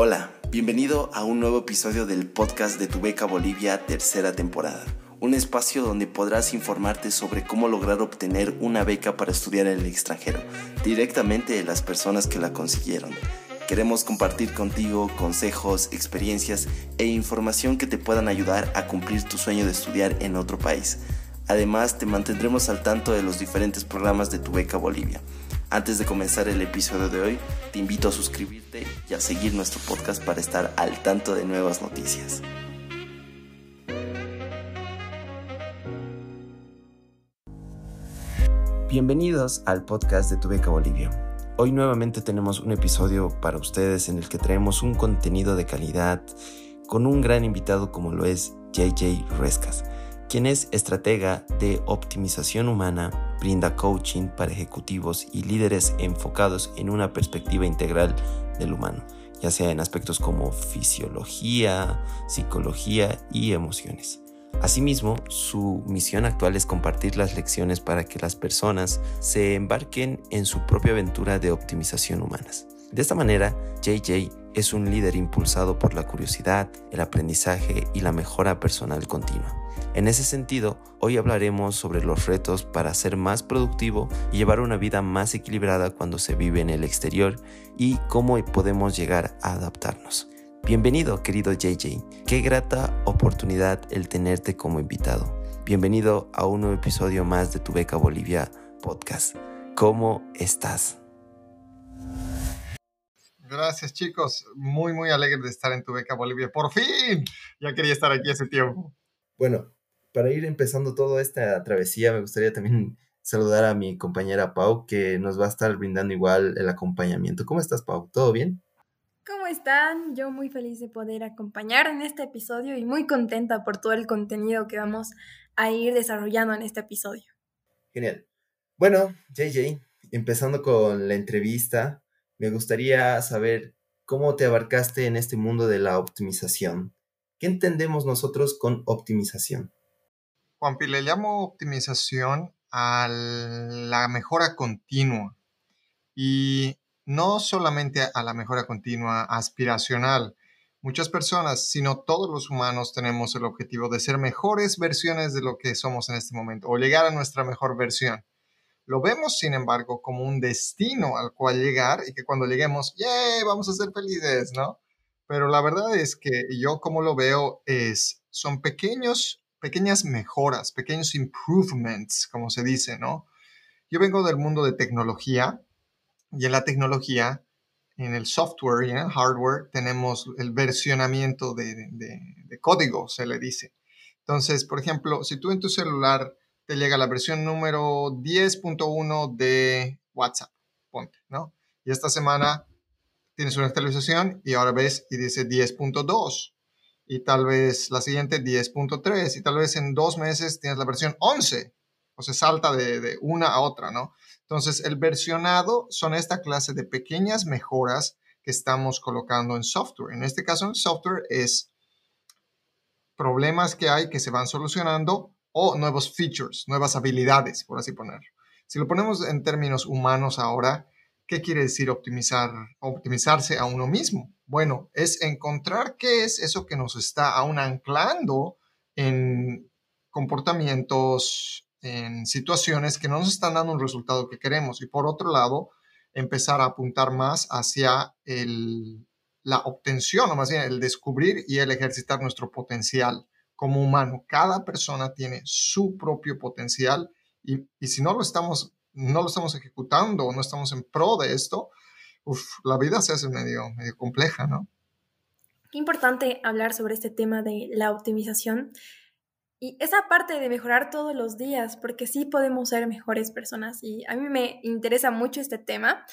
Hola, bienvenido a un nuevo episodio del podcast de Tu Beca Bolivia, tercera temporada. Un espacio donde podrás informarte sobre cómo lograr obtener una beca para estudiar en el extranjero, directamente de las personas que la consiguieron. Queremos compartir contigo consejos, experiencias e información que te puedan ayudar a cumplir tu sueño de estudiar en otro país. Además, te mantendremos al tanto de los diferentes programas de Tu Beca Bolivia. Antes de comenzar el episodio de hoy, te invito a suscribirte y a seguir nuestro podcast para estar al tanto de nuevas noticias. Bienvenidos al podcast de Tu Beca Bolivia. Hoy nuevamente tenemos un episodio para ustedes en el que traemos un contenido de calidad con un gran invitado como lo es JJ Rescas quien es estratega de optimización humana, brinda coaching para ejecutivos y líderes enfocados en una perspectiva integral del humano, ya sea en aspectos como fisiología, psicología y emociones. Asimismo, su misión actual es compartir las lecciones para que las personas se embarquen en su propia aventura de optimización humanas. De esta manera, JJ es un líder impulsado por la curiosidad, el aprendizaje y la mejora personal continua. En ese sentido, hoy hablaremos sobre los retos para ser más productivo y llevar una vida más equilibrada cuando se vive en el exterior y cómo podemos llegar a adaptarnos. Bienvenido, querido JJ. Qué grata oportunidad el tenerte como invitado. Bienvenido a un nuevo episodio más de Tu Beca Bolivia podcast. ¿Cómo estás? Gracias chicos, muy muy alegre de estar en Tu Beca Bolivia. Por fin, ya quería estar aquí hace tiempo. Bueno, para ir empezando toda esta travesía, me gustaría también saludar a mi compañera Pau, que nos va a estar brindando igual el acompañamiento. ¿Cómo estás, Pau? ¿Todo bien? ¿Cómo están? Yo muy feliz de poder acompañar en este episodio y muy contenta por todo el contenido que vamos a ir desarrollando en este episodio. Genial. Bueno, JJ, empezando con la entrevista, me gustaría saber cómo te abarcaste en este mundo de la optimización. ¿Qué entendemos nosotros con optimización? Juanpi, le llamo optimización a la mejora continua y no solamente a la mejora continua aspiracional. Muchas personas, sino todos los humanos tenemos el objetivo de ser mejores versiones de lo que somos en este momento o llegar a nuestra mejor versión. Lo vemos, sin embargo, como un destino al cual llegar y que cuando lleguemos, ¡yay! Vamos a ser felices, ¿no? Pero la verdad es que yo como lo veo es, son pequeños pequeñas mejoras, pequeños improvements, como se dice, ¿no? Yo vengo del mundo de tecnología y en la tecnología, en el software y en el hardware, tenemos el versionamiento de, código, se le dice. Entonces, por ejemplo, si tú en tu celular te llega la versión número 10.1 de WhatsApp, ponte, ¿no? Y esta semana tienes una actualización y ahora ves y dice 10.2 y tal vez la siguiente 10.3 y tal vez en dos meses tienes la versión 11 o se salta de, una a otra, ¿no? Entonces, el versionado son esta clase de pequeñas mejoras que estamos colocando en software. En este caso, el software es problemas que hay que se van solucionando o nuevos features, nuevas habilidades, por así ponerlo. Si lo ponemos en términos humanos ahora, ¿qué quiere decir optimizar, optimizarse a uno mismo? Bueno, es encontrar qué es eso que nos está aún anclando en comportamientos, en situaciones que no nos están dando un resultado que queremos. Y por otro lado, empezar a apuntar más hacia la obtención, o más bien el descubrir y el ejercitar nuestro potencial como humano. Cada persona tiene su propio potencial y si no lo estamos no lo estamos ejecutando o no estamos en pro de esto, la vida se hace medio, medio compleja, ¿no? Qué importante hablar sobre este tema de la optimización y esa parte de mejorar todos los días, porque sí podemos ser mejores personas y a mí me interesa mucho este tema.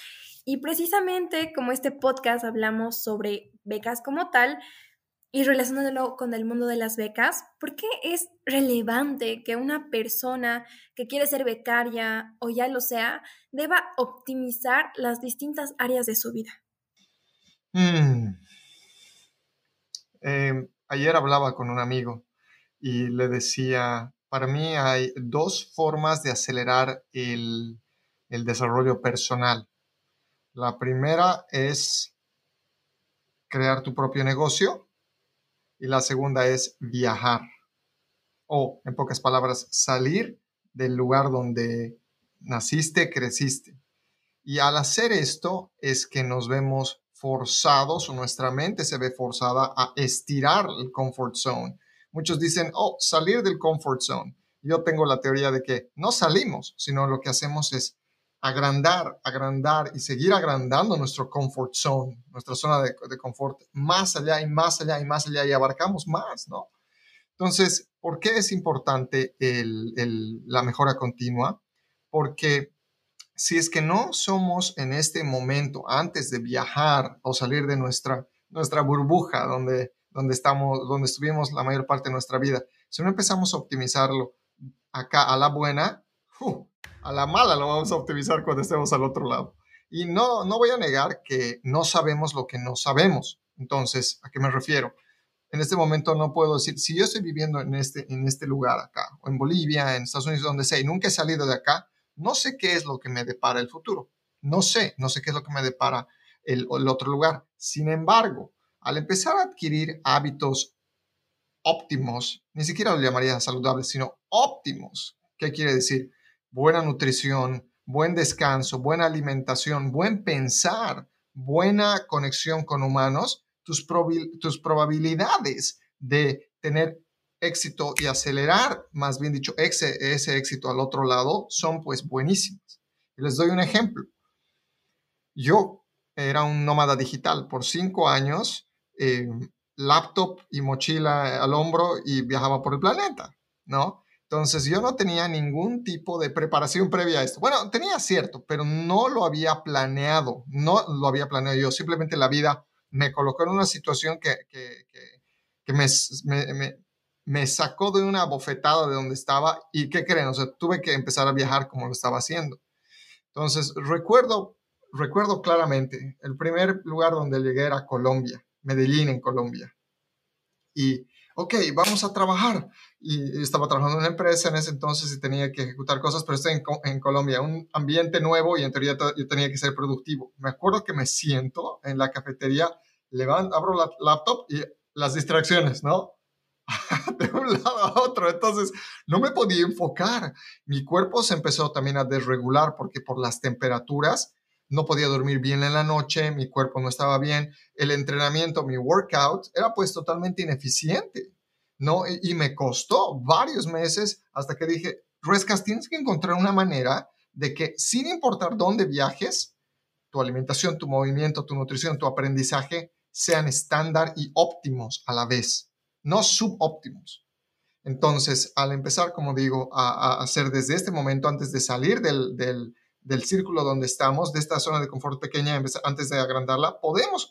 Y precisamente como este podcast hablamos sobre becas como tal, y relacionándolo con el mundo de las becas, ¿por qué es relevante que una persona que quiere ser becaria o ya lo sea, deba optimizar las distintas áreas de su vida? Mm. Em, ayer hablaba con un amigo y le decía, para mí hay dos formas de acelerar el, el desarrollo personal. La primera es crear tu propio negocio. Y la segunda es viajar. O, en pocas palabras, salir del lugar donde naciste, creciste. Y al hacer esto es que nos vemos forzados o nuestra mente se ve forzada a estirar el comfort zone. Muchos dicen, oh, salir del comfort zone. Yo tengo la teoría de que no salimos, sino lo que hacemos es agrandar, agrandar y seguir agrandando nuestro comfort zone, nuestra zona de, confort, más allá y más allá y más allá y abarcamos más, ¿no? Entonces, ¿por qué es importante la mejora continua? Porque si es que no somos en este momento, antes de viajar o salir de nuestra, nuestra burbuja donde, donde, estamos, donde estuvimos la mayor parte de nuestra vida, si no empezamos a optimizarlo acá a la buena, a la mala lo vamos a optimizar cuando estemos al otro lado. Y no, no voy a negar que no sabemos lo que no sabemos. Entonces, ¿a qué me refiero? En este momento no puedo decir, si yo estoy viviendo en este, en este lugar acá, o en Bolivia, en Estados Unidos, donde sea, y nunca he salido de acá, no sé qué es lo que me depara el futuro. No sé, no sé qué es lo que me depara el, el otro lugar. Sin embargo, al empezar a adquirir hábitos óptimos, ni siquiera lo llamaría saludables, sino óptimos. ¿Qué quiere decir? Buena nutrición, buen descanso, buena alimentación, buen pensar, buena conexión con humanos, tus, tus probabilidades de tener éxito y acelerar, más bien dicho, ese, éxito al otro lado son pues buenísimas. les doy un ejemplo. Yo era un nómada digital por cinco años, eh, laptop y mochila al hombro y viajaba por el planeta, ¿no? Entonces yo no tenía ningún tipo de preparación previa a esto. Bueno, tenía cierto, pero no lo había planeado, no lo había planeado yo, simplemente la vida me colocó en una situación que, que, que, me, me, me sacó de una bofetada de donde estaba y ¿qué creen? O sea, tuve que empezar a viajar como lo estaba haciendo. Entonces, recuerdo, recuerdo claramente, el primer lugar donde llegué era Colombia, Medellín en Colombia. Y, ok, vamos a trabajar. Y estaba trabajando en una empresa en ese entonces y tenía que ejecutar cosas, pero estoy en, Colombia, un ambiente nuevo y en teoría yo tenía que ser productivo. Me acuerdo que me siento en la cafetería, levanto, abro la laptop y las distracciones, ¿no? de un lado a otro. Entonces, no me podía enfocar. Mi cuerpo se empezó también a desregular porque por las temperaturas no podía dormir bien en la noche, mi cuerpo no estaba bien, el entrenamiento, mi workout era pues totalmente ineficiente, ¿no? Y, me costó varios meses hasta que dije, Rescas, tienes que encontrar una manera de que sin importar dónde viajes, tu alimentación, tu movimiento, tu nutrición, tu aprendizaje sean estándar y óptimos a la vez no subóptimos. Entonces, al empezar, como digo, a, hacer desde este momento, antes de salir del, del, círculo donde estamos, de esta zona de confort pequeña, antes de agrandarla, podemos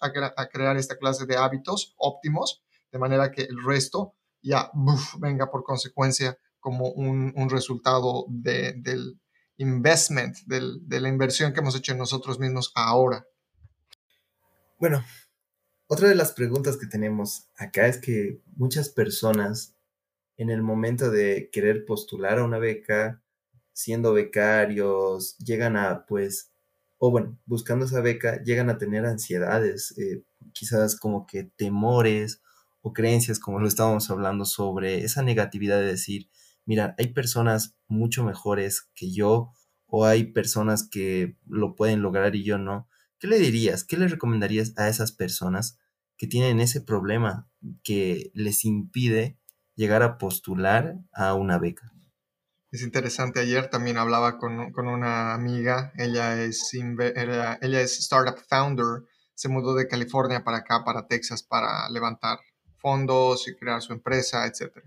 crear esta clase de hábitos óptimos, de manera que el resto ya venga por consecuencia como un, un resultado del investment, de la inversión que hemos hecho en nosotros mismos ahora. Bueno, otra de las preguntas que tenemos acá es que muchas personas en el momento de querer postular a una beca, siendo becarios, llegan a, pues, o bueno, buscando esa beca, llegan a tener ansiedades, eh, quizás como que temores o creencias, como lo estábamos hablando, sobre esa negatividad de decir, mira, hay personas mucho mejores que yo o hay personas que lo pueden lograr y yo no. ¿Qué le dirías? ¿Qué le recomendarías a esas personas que tienen ese problema que les impide llegar a postular a una beca? Es interesante, ayer también hablaba con, con una amiga, ella es, ella, es startup founder, se mudó de California para acá, para Texas, para levantar fondos y crear su empresa, etcétera.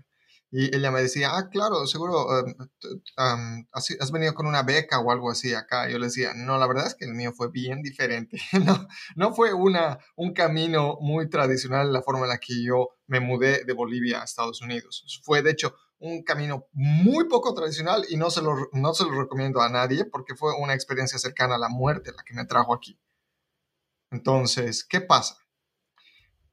Y ella me decía, ah, claro, seguro um, has venido con una beca o algo así acá. Yo le decía, no, la verdad es que el mío fue bien diferente. no, no fue una, un camino muy tradicional la forma en la que yo me mudé de Bolivia a Estados Unidos. Fue, de hecho, un camino muy poco tradicional y no se lo, no se lo recomiendo a nadie porque fue una experiencia cercana a la muerte la que me trajo aquí. Entonces, ¿qué pasa?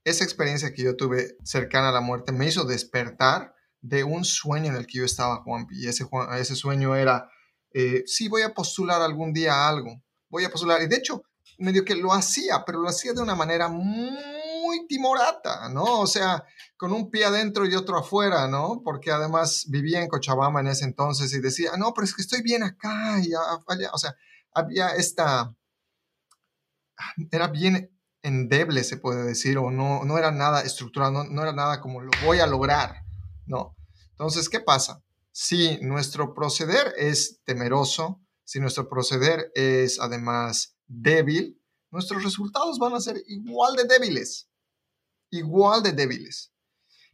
Esa experiencia que yo tuve cercana a la muerte me hizo despertar de un sueño en el que yo estaba, Juan, y ese, ese sueño era, eh, sí, voy a postular algún día algo, voy a postular, y de hecho, medio que lo hacía, pero lo hacía de una manera muy timorata, ¿no? O sea, con un pie adentro y otro afuera, ¿no? Porque además vivía en Cochabamba en ese entonces y decía, no, pero es que estoy bien acá y. O sea, había esta, era bien endeble, se puede decir, o no, no era nada estructurado, no, no era nada como lo voy a lograr, ¿no? Entonces, ¿qué pasa? Si nuestro proceder es temeroso, si nuestro proceder es además débil, nuestros resultados van a ser igual de débiles, igual de débiles.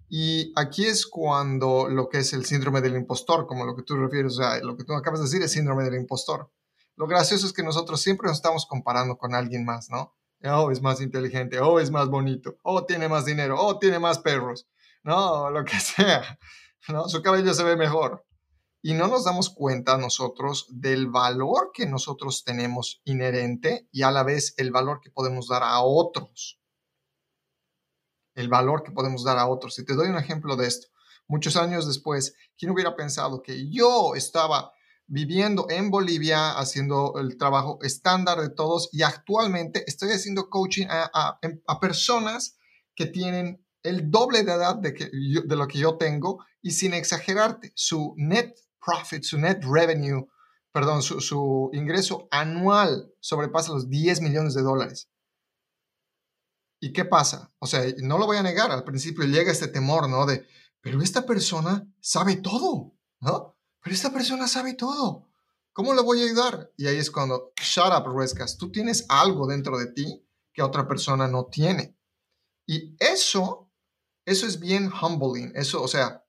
Y aquí es cuando lo que es el síndrome del impostor, como lo que tú refieres, o sea, lo que tú acabas de decir es síndrome del impostor. Lo gracioso es que nosotros siempre nos estamos comparando con alguien más, ¿no? Oh, es más inteligente, oh, es más bonito, oh, tiene más dinero, oh, tiene más perros, no, lo que sea, ¿no? Su cabello se ve mejor y no nos damos cuenta nosotros del valor que nosotros tenemos inherente y a la vez el valor que podemos dar a otros. El valor que podemos dar a otros. Y te doy un ejemplo de esto. Muchos años después, ¿quién hubiera pensado que yo estaba viviendo en Bolivia haciendo el trabajo estándar de todos y actualmente estoy haciendo coaching a, personas que tienen el doble de edad de, lo que yo tengo y sin exagerarte, su net profit, su net revenue, perdón, su, ingreso anual sobrepasa los 10 millones de dólares. ¿Y qué pasa? O sea, no lo voy a negar, al principio llega este temor, ¿no? De, pero esta persona sabe todo, ¿no? Pero esta persona sabe todo. ¿Cómo le voy a ayudar? Y ahí es cuando, shut up, Ruescas, tú tienes algo dentro de ti que otra persona no tiene. Y eso, eso es bien humbling. Eso, o sea,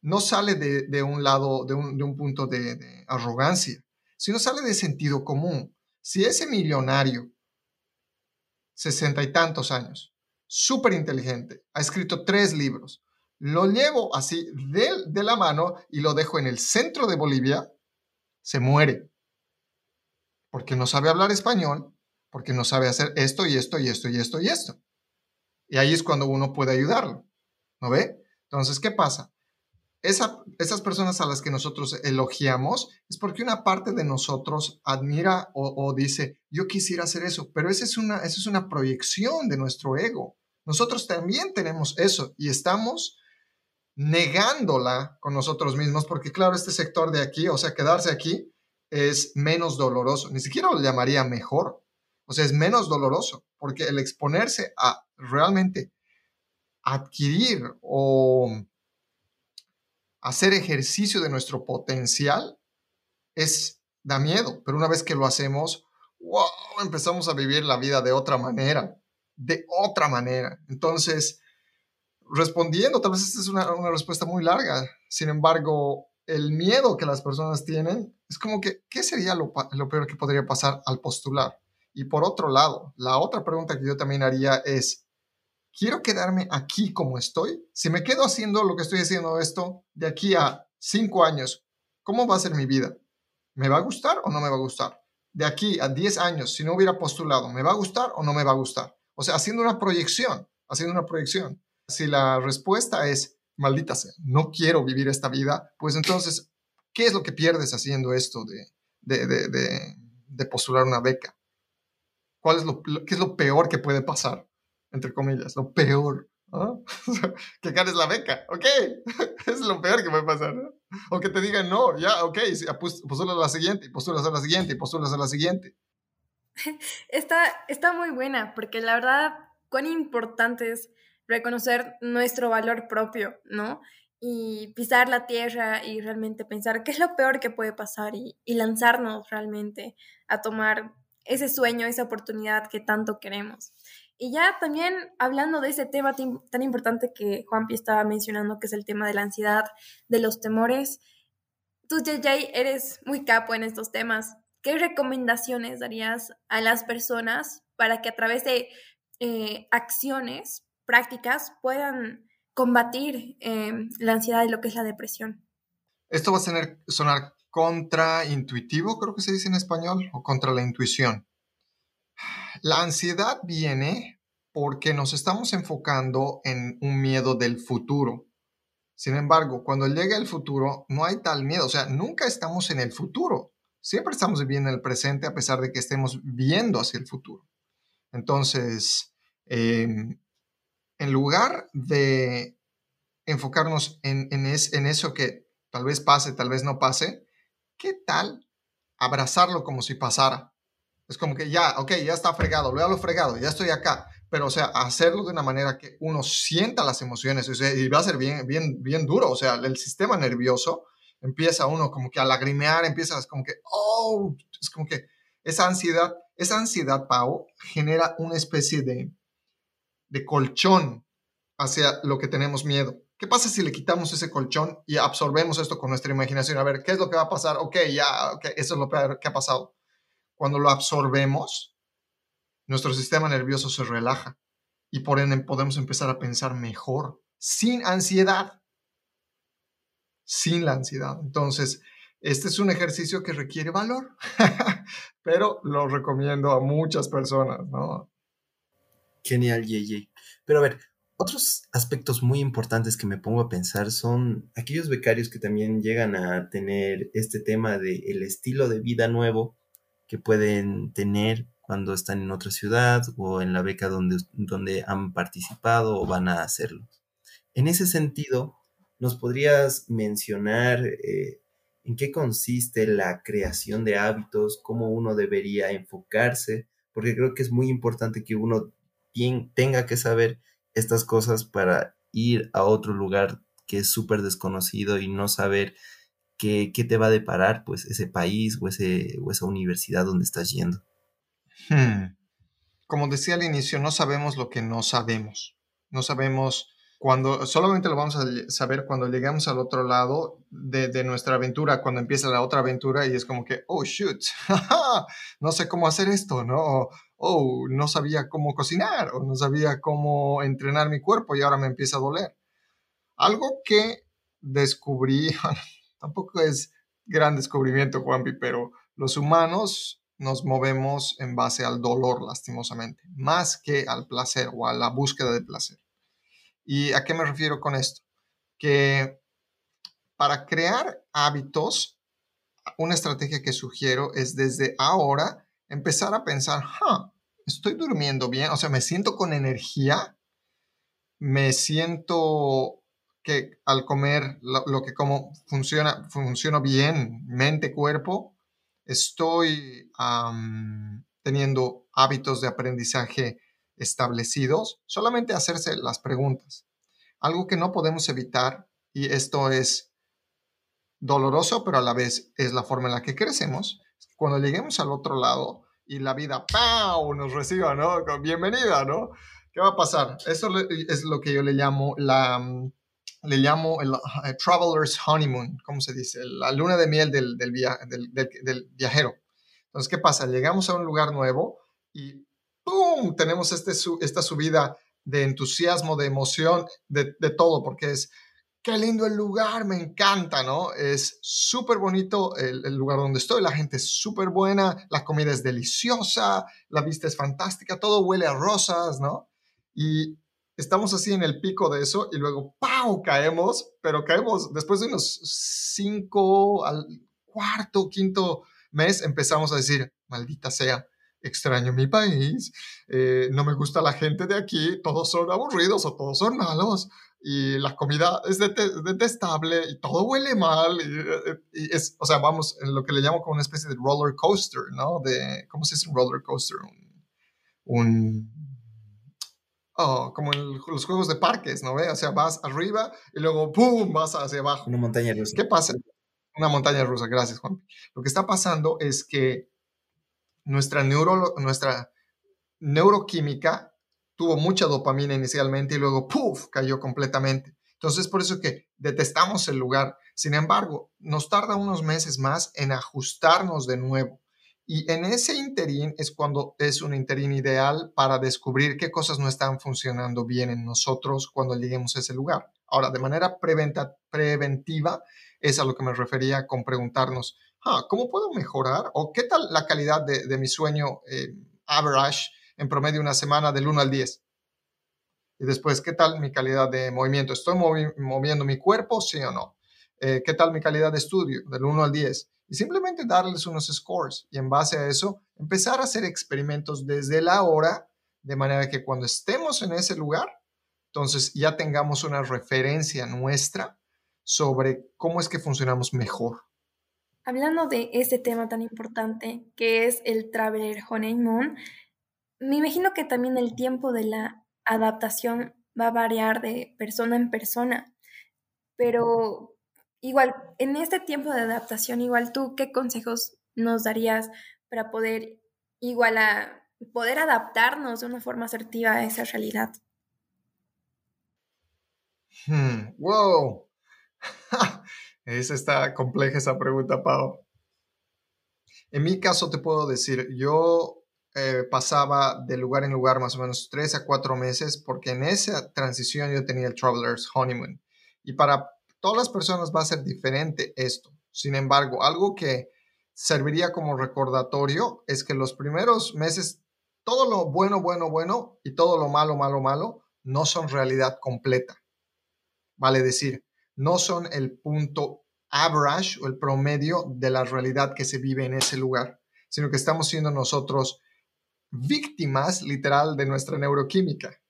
no sale de, un lado, de un, punto de, arrogancia, sino sale de sentido común. Si ese millonario, sesenta y tantos años, súper inteligente, ha escrito tres libros, lo llevo así de, de la mano y lo dejo en el centro de Bolivia, se muere. Porque no sabe hablar español, porque no sabe hacer esto y esto y esto y esto y esto. Y ahí es cuando uno puede ayudarlo. ¿No ve? Entonces, ¿qué pasa? esas personas a las que nosotros elogiamos es porque una parte de nosotros admira o, dice, yo quisiera hacer eso, pero esa es, una, esa es una proyección de nuestro ego. Nosotros también tenemos eso y estamos negándola con nosotros mismos porque claro, este sector de aquí, o sea, quedarse aquí es menos doloroso, ni siquiera lo llamaría mejor, o sea, es menos doloroso porque el exponerse a realmente adquirir o hacer ejercicio de nuestro potencial es, da miedo, pero una vez que lo hacemos, wow, empezamos a vivir la vida de otra manera, de otra manera. Entonces, respondiendo, tal vez esta es una, respuesta muy larga, sin embargo, el miedo que las personas tienen es como que, ¿qué sería lo, lo peor que podría pasar al postular? Y por otro lado, la otra pregunta que yo también haría es, quiero quedarme aquí como estoy. Si me quedo haciendo lo que estoy haciendo esto de aquí a cinco años, ¿cómo va a ser mi vida? ¿Me va a gustar o no me va a gustar? De aquí a diez años, si no hubiera postulado, ¿me va a gustar o no me va a gustar? O sea, haciendo una proyección, haciendo una proyección. Si la respuesta es, maldita sea, no quiero vivir esta vida, pues entonces, ¿qué es lo que pierdes haciendo esto de, de, de, de postular una beca? ¿Cuál es lo, qué es lo peor que puede pasar? entre comillas, lo peor. que ganes la beca, ok, es lo peor que puede pasar. O que te digan, no, ya, ok, postulas a la siguiente, postulas a la siguiente, postulas a la siguiente. Está, está muy buena, porque la verdad, cuán importante es reconocer nuestro valor propio, ¿no? Y pisar la tierra y realmente pensar qué es lo peor que puede pasar y, lanzarnos realmente a tomar ese sueño, esa oportunidad que tanto queremos. Y ya también hablando de ese tema tan importante que Juanpi estaba mencionando, que es el tema de la ansiedad, de los temores, tú, JJ, eres muy capo en estos temas. ¿Qué recomendaciones darías a las personas para que a través de eh, acciones prácticas puedan combatir eh, la ansiedad y lo que es la depresión? Esto va a tener, sonar contraintuitivo, creo que se dice en español, o contra la intuición. La ansiedad viene porque nos estamos enfocando en un miedo del futuro. Sin embargo, cuando llega el futuro, no hay tal miedo. O sea, nunca estamos en el futuro. Siempre estamos viviendo en el presente a pesar de que estemos viendo hacia el futuro. Entonces, em, en lugar de enfocarnos en, en, eso que tal vez pase, tal vez no pase, ¿qué tal abrazarlo como si pasara? Es como que ya, ok, ya está fregado, lo fregado, ya estoy acá. Pero, o sea, hacerlo de una manera que uno sienta las emociones, o y va a ser bien, bien, bien duro. O sea, el sistema nervioso empieza uno como que a lagrimear, empieza como que, oh, es como que esa ansiedad, esa ansiedad, Pau, genera una especie de, de colchón hacia lo que tenemos miedo. ¿Qué pasa si le quitamos ese colchón y absorbemos esto con nuestra imaginación? A ver, ¿qué es lo que va a pasar? Ok, ya, ok, eso es lo que ha pasado. Cuando lo absorbemos, nuestro sistema nervioso se relaja y por ende podemos empezar a pensar mejor, sin ansiedad. Sin la ansiedad. Entonces, este es un ejercicio que requiere valor, pero lo recomiendo a muchas personas, ¿no? Genial, Yeye. Pero a ver, otros aspectos muy importantes que me pongo a pensar son aquellos becarios que también llegan a tener este tema del el estilo de vida nuevo que pueden tener cuando están en otra ciudad o en la beca donde, donde han participado o van a hacerlo. En ese sentido, ¿nos podrías mencionar eh, en qué consiste la creación de hábitos, cómo uno debería enfocarse? Porque creo que es muy importante que uno tenga que saber estas cosas para ir a otro lugar que es súper desconocido y no saber qué, qué, te va a deparar pues ese país o, ese, o esa universidad donde estás yendo. Hmm. Como decía al inicio, no sabemos lo que no sabemos. No sabemos cuando, solamente lo vamos a saber cuando llegamos al otro lado de, nuestra aventura, cuando empieza la otra aventura y es como que, oh, shoot, no sé cómo hacer esto, ¿no? oh, no sabía cómo cocinar o no sabía cómo entrenar mi cuerpo y ahora me empieza a doler. Algo que descubrí, tampoco es gran descubrimiento, Juanpi, pero los humanos nos movemos en base al dolor, lastimosamente, más que al placer o a la búsqueda de placer. ¿Y a qué me refiero con esto? Que para crear hábitos, una estrategia que sugiero es desde ahora empezar a pensar, estoy durmiendo bien, o sea, me siento con energía, me siento que al comer lo, que como funciona, funciona bien, mente, cuerpo, estoy teniendo hábitos de aprendizaje establecidos, solamente hacerse las preguntas. Algo que no podemos evitar, y esto es doloroso, pero a la vez es la forma en la que crecemos, cuando lleguemos al otro lado y la vida, ¡pau!, nos reciba, ¿no? Bienvenida, ¿no? ¿Qué va a pasar? Eso es lo que yo le llamo la le llamo el, Traveler's Honeymoon, ¿cómo se dice? La luna de miel del, del, del, viajero. Entonces, ¿qué pasa? Llegamos a un lugar nuevo y ¡pum! Tenemos este, esta subida de entusiasmo, de emoción, de, todo, porque es, qué lindo el lugar, me encanta, ¿no? Es súper bonito el, el, lugar donde estoy, la gente es súper buena, la comida es deliciosa, la vista es fantástica, todo huele a rosas, ¿no? Y estamos así en el pico de eso y luego, ¡pau! caemos, pero caemos después de unos cinco al cuarto, quinto mes, empezamos a decir, maldita sea, extraño mi país, eh, no me gusta la gente de aquí, todos son aburridos o todos son malos y la comida es detestable y todo huele mal y, es, o sea, vamos, en lo que le llamo como una especie de roller coaster, ¿no? De, ¿cómo se dice un roller coaster? un Oh, como en los juegos de parques, ¿no ve? O sea, vas arriba y luego ¡pum! vas hacia abajo. Una montaña rusa. ¿Qué pasa? Una montaña rusa, gracias, Juan. Lo que está pasando es que nuestra, neuro, nuestra neuroquímica tuvo mucha dopamina inicialmente y luego ¡puf! cayó completamente. Entonces, por eso que detestamos el lugar. Sin embargo, nos tarda unos meses más en ajustarnos de nuevo. Y en ese interín es cuando es un interín ideal para descubrir qué cosas no están funcionando bien en nosotros cuando lleguemos a ese lugar. Ahora, de manera preventiva, es a lo que me refería con preguntarnos, ah, ¿cómo puedo mejorar? ¿O qué tal la calidad de, mi sueño eh, average en promedio una semana del 1 al 10? Y después, ¿qué tal mi calidad de movimiento? ¿Estoy moviendo mi cuerpo, sí o no? Eh, ¿Qué tal mi calidad de estudio del 1 al 10? y simplemente darles unos scores y en base a eso empezar a hacer experimentos desde la hora de manera que cuando estemos en ese lugar Entonces ya tengamos una referencia nuestra sobre cómo es que funcionamos mejor. Hablando de este tema tan importante que es el Traveler Honeymoon, me imagino que también el tiempo de la adaptación va a variar de persona en persona, pero igual, en este tiempo de adaptación, igual tú, ¿qué consejos nos darías para poder igual a poder adaptarnos de una forma asertiva a esa realidad? Hmm, wow. esa está compleja esa pregunta, Pau. En mi caso te puedo decir, yo eh, pasaba de lugar en lugar más o menos tres a cuatro meses porque en esa transición yo tenía el Traveler's Honeymoon. Y para todas las personas va a ser diferente esto. Sin embargo, algo que serviría como recordatorio es que los primeros meses, todo lo bueno, bueno, bueno y todo lo malo, malo, malo, no son realidad completa. Vale decir, no son el punto average o el promedio de la realidad que se vive en ese lugar, sino que estamos siendo nosotros víctimas literal de nuestra neuroquímica.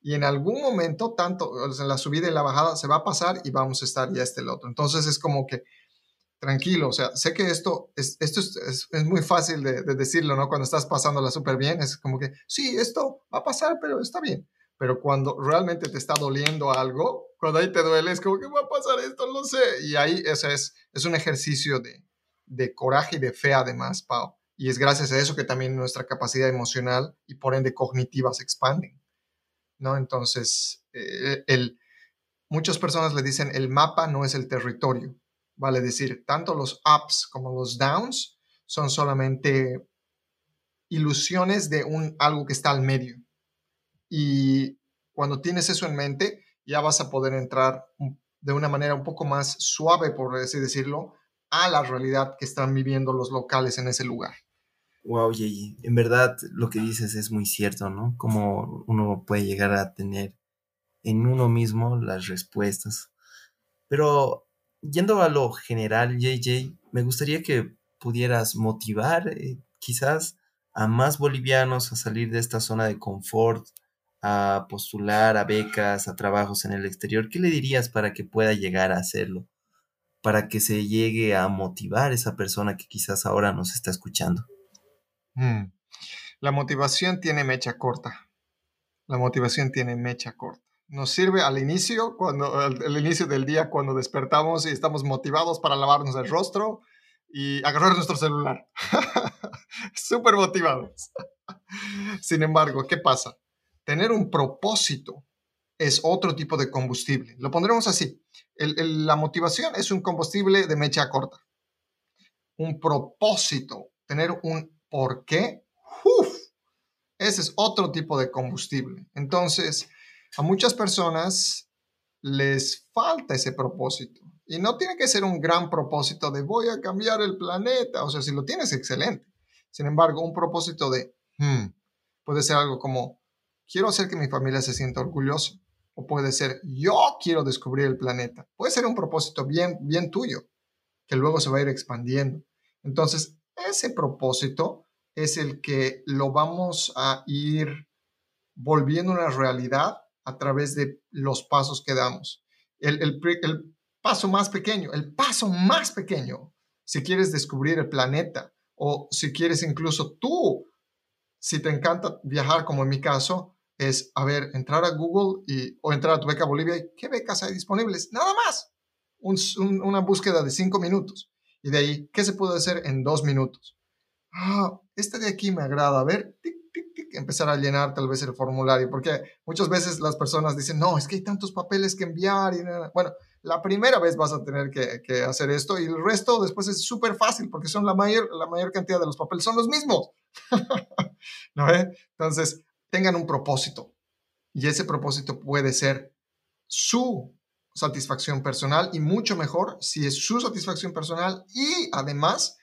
Y en algún momento, tanto en la subida y la bajada, se va a pasar y vamos a estar ya este el otro. Entonces es como que tranquilo, o sea, sé que esto es, muy fácil de, de, decirlo, ¿no? Cuando estás pasándola súper bien, es como que, sí, esto va a pasar, pero está bien. Pero cuando realmente te está doliendo algo, cuando ahí te duele, es como que va a pasar esto, no sé. Y ahí ese es, es un ejercicio de, de coraje y de fe además, Pau. Y es gracias a eso que también nuestra capacidad emocional y por ende cognitiva se expanden. ¿no? Entonces, eh, el, muchas personas le dicen el mapa no es el territorio. Vale decir, tanto los ups como los downs son solamente ilusiones de un, algo que está al medio. Y cuando tienes eso en mente, ya vas a poder entrar de una manera un poco más suave, por así decirlo, a la realidad que están viviendo los locales en ese lugar. Wow, y en verdad lo que dices es muy cierto, ¿no? Como uno puede llegar a tener en uno mismo las respuestas. Pero yendo a lo general, JJ, me gustaría que pudieras motivar eh, quizás a más bolivianos a salir de esta zona de confort, a postular a becas, a trabajos en el exterior. ¿Qué le dirías para que pueda llegar a hacerlo? Para que se llegue a motivar esa persona que quizás ahora nos está escuchando. Mm. La motivación tiene mecha corta. La motivación tiene mecha corta. Nos sirve al inicio, cuando, al, inicio del día, cuando despertamos y estamos motivados para lavarnos el rostro y agarrar nuestro celular. Súper motivados. Sin embargo, ¿qué pasa? Tener un propósito es otro tipo de combustible. Lo pondremos así. la motivación es un combustible de mecha corta. Un propósito, tener un ¿Por qué? Ese es otro tipo de combustible. Entonces, a muchas personas les falta ese propósito. Y no tiene que ser un gran propósito de voy a cambiar el planeta. O sea, si lo tienes, excelente. Sin embargo, un propósito de, hmm, puede ser algo como, quiero hacer que mi familia se sienta orgullosa. O puede ser, yo quiero descubrir el planeta. Puede ser un propósito bien, bien tuyo, que luego se va a ir expandiendo. Entonces, ese propósito es el que lo vamos a ir volviendo una realidad a través de los pasos que damos. El, paso más pequeño, el paso más pequeño, si quieres descubrir el planeta o si quieres incluso tú, si te encanta viajar como en mi caso, es, a ver, entrar a Google y, o entrar a tu beca Bolivia y qué becas hay disponibles. Nada más. una búsqueda de cinco minutos. Y de ahí, ¿qué se puede hacer en dos minutos? Ah, este de aquí me agrada. A ver, tic, empezar a llenar tal vez el formulario, porque muchas veces las personas dicen, no, es que hay tantos papeles que enviar. Y bueno, la primera vez vas a tener que, hacer esto y el resto después es súper fácil porque son la mayor, la mayor cantidad de los papeles son los mismos. ¿No Entonces, tengan un propósito y ese propósito puede ser su satisfacción personal y mucho mejor si es su satisfacción personal y además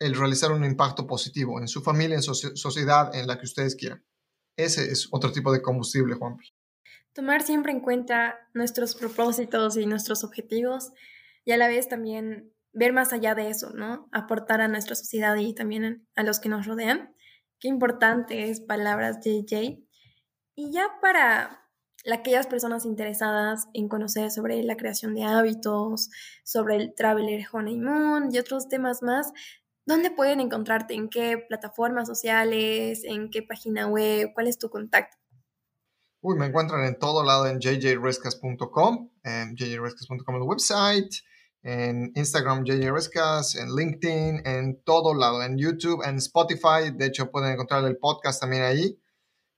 el realizar un impacto positivo en su familia, en su sociedad, en la que ustedes quieran. Ese es otro tipo de combustible, Juan. Tomar siempre en cuenta nuestros propósitos y nuestros objetivos y a la vez también ver más allá de eso, ¿no? Aportar a nuestra sociedad y también a los que nos rodean. Qué importante es palabras JJ. Y ya para aquellas personas interesadas en conocer sobre la creación de hábitos, sobre el Traveler Honeymoon y otros temas más, ¿dónde pueden encontrarte? ¿En qué plataformas sociales? ¿En qué página web? ¿Cuál es tu contacto? Uy, me encuentran en todo lado en jjrescas.com, en jjrescas.com el website, en Instagram jjrescas, en LinkedIn, en todo lado, en YouTube, en Spotify. De hecho, pueden encontrar el podcast también ahí.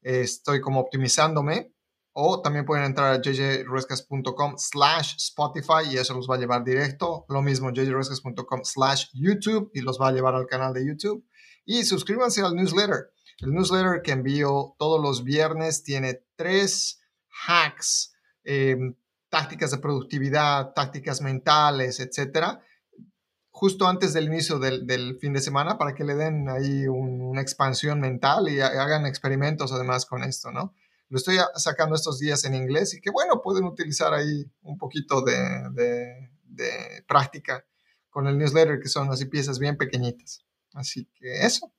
Estoy como optimizándome. O también pueden entrar a jjrescas.com slash Spotify y eso los va a llevar directo. Lo mismo, jjrescas.com slash YouTube y los va a llevar al canal de YouTube. Y suscríbanse al newsletter. El newsletter que envío todos los viernes tiene tres hacks, em, tácticas de productividad, tácticas mentales, etcétera, justo antes del inicio del, fin de semana para que le den ahí una expansión mental y hagan experimentos además con esto, ¿no? Lo estoy sacando estos días en inglés y que bueno, pueden utilizar ahí un poquito de, de práctica con el newsletter, que son así piezas bien pequeñitas. Así que eso.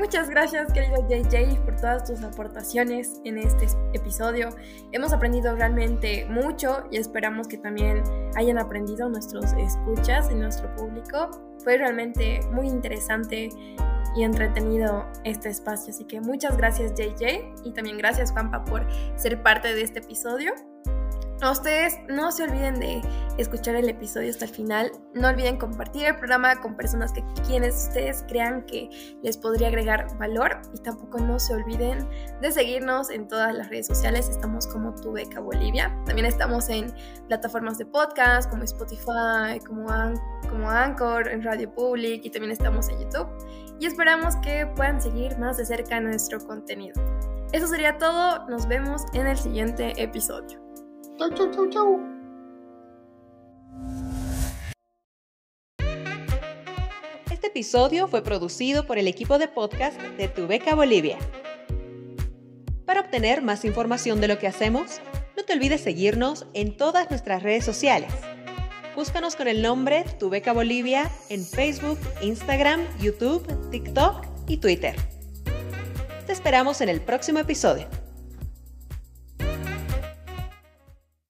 Muchas gracias, querido JJ, por todas tus aportaciones en este episodio. Hemos aprendido realmente mucho y esperamos que también hayan aprendido nuestros escuchas y nuestro público. Fue realmente muy interesante y entretenido este espacio, así que muchas gracias JJ y también gracias Juanpa por ser parte de este episodio. A ustedes no se olviden de escuchar el episodio hasta el final. No olviden compartir el programa con personas que quienes ustedes crean que les podría agregar valor. Y tampoco no se olviden de seguirnos en todas las redes sociales. Estamos como Tu Beca Bolivia. También estamos en plataformas de podcast como Spotify, como, como Anchor, en Radio Public y también estamos en YouTube. Y esperamos que puedan seguir más de cerca nuestro contenido. Eso sería todo. Nos vemos en el siguiente episodio. Chau, chau, chau, chau. Este episodio fue producido por el equipo de podcast de Tu Beca Bolivia. Para obtener más información de lo que hacemos, no te olvides seguirnos en todas nuestras redes sociales. Búscanos con el nombre Tu Beca Bolivia en Facebook, Instagram, YouTube, TikTok y Twitter. Te esperamos en el próximo episodio.